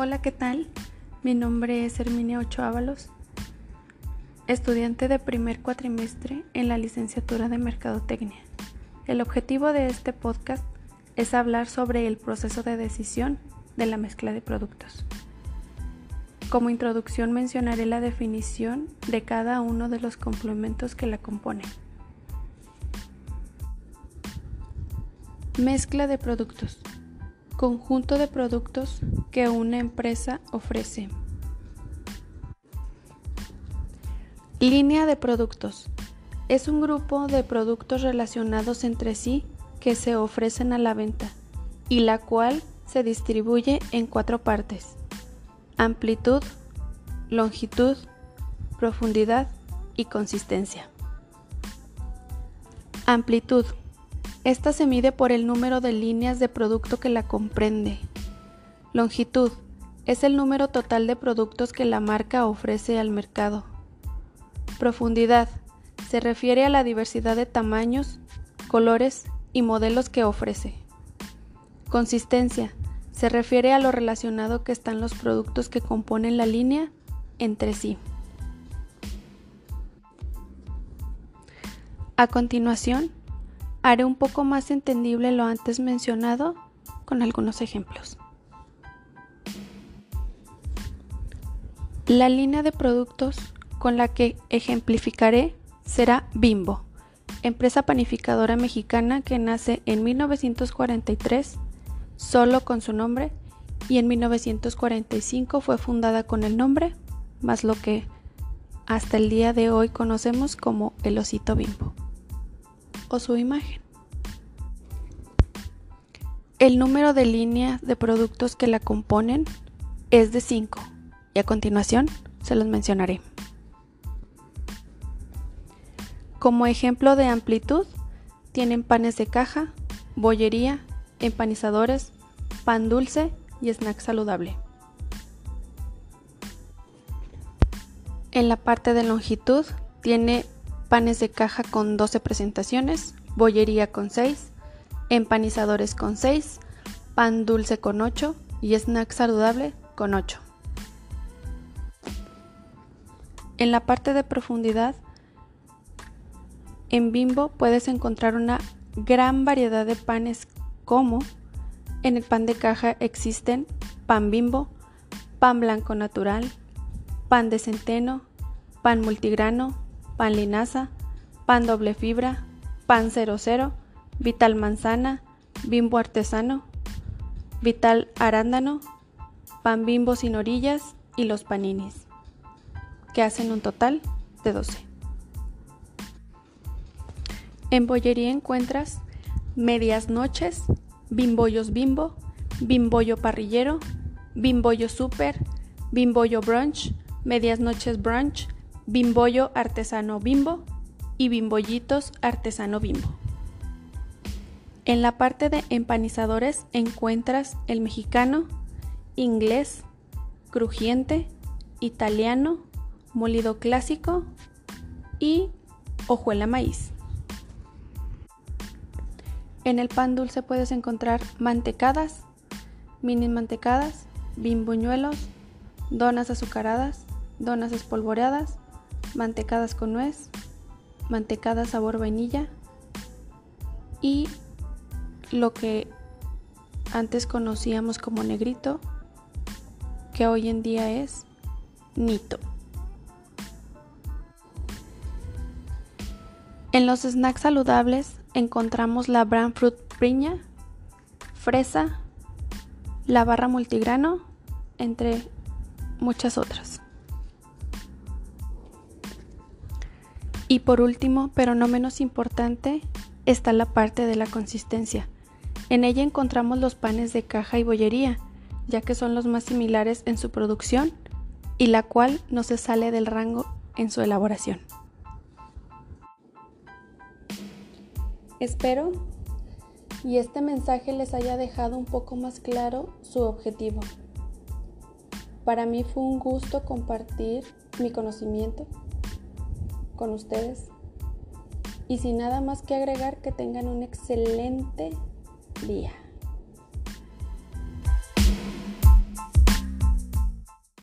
Hola, ¿qué tal? Mi nombre es Herminia Ocho Ábalos, estudiante de primer cuatrimestre en la licenciatura de Mercadotecnia. El objetivo de este podcast es hablar sobre el proceso de decisión de la mezcla de productos. Como introducción mencionaré la definición de cada uno de los complementos que la componen. Mezcla de productos conjunto de productos que una empresa ofrece. Línea de productos. Es un grupo de productos relacionados entre sí que se ofrecen a la venta y la cual se distribuye en cuatro partes. Amplitud, longitud, profundidad y consistencia. Amplitud esta se mide por el número de líneas de producto que la comprende. Longitud es el número total de productos que la marca ofrece al mercado. Profundidad se refiere a la diversidad de tamaños, colores y modelos que ofrece. Consistencia se refiere a lo relacionado que están los productos que componen la línea entre sí. A continuación, Haré un poco más entendible lo antes mencionado con algunos ejemplos. La línea de productos con la que ejemplificaré será Bimbo, empresa panificadora mexicana que nace en 1943 solo con su nombre y en 1945 fue fundada con el nombre más lo que hasta el día de hoy conocemos como el osito Bimbo o su imagen. El número de líneas de productos que la componen es de 5 y a continuación se los mencionaré. Como ejemplo de amplitud, tienen panes de caja, bollería, empanizadores, pan dulce y snack saludable. En la parte de longitud tiene panes de caja con 12 presentaciones, bollería con 6, empanizadores con 6, pan dulce con 8 y snack saludable con 8. En la parte de profundidad, en Bimbo puedes encontrar una gran variedad de panes como en el pan de caja existen pan Bimbo, pan blanco natural, pan de centeno, pan multigrano, pan linaza, pan doble fibra, pan 00, vital manzana, bimbo artesano, vital arándano, pan bimbo sin orillas y los paninis, que hacen un total de 12. En bollería encuentras medias noches, bimbollos bimbo, bimbollo parrillero, bimbollo super, bimbollo brunch, medias noches brunch, Bimbollo Artesano Bimbo y Bimbollitos Artesano Bimbo. En la parte de empanizadores encuentras el mexicano, inglés, crujiente, italiano, molido clásico y hojuela maíz. En el pan dulce puedes encontrar mantecadas, mini mantecadas, bimbuñuelos, donas azucaradas, donas espolvoreadas, mantecadas con nuez, mantecada sabor vainilla y lo que antes conocíamos como negrito, que hoy en día es nito. En los snacks saludables encontramos la Bran Fruit Priña, fresa, la barra multigrano, entre muchas otras. Y por último, pero no menos importante, está la parte de la consistencia. En ella encontramos los panes de caja y bollería, ya que son los más similares en su producción y la cual no se sale del rango en su elaboración. Espero y este mensaje les haya dejado un poco más claro su objetivo. Para mí fue un gusto compartir mi conocimiento con ustedes. Y sin nada más que agregar, que tengan un excelente día.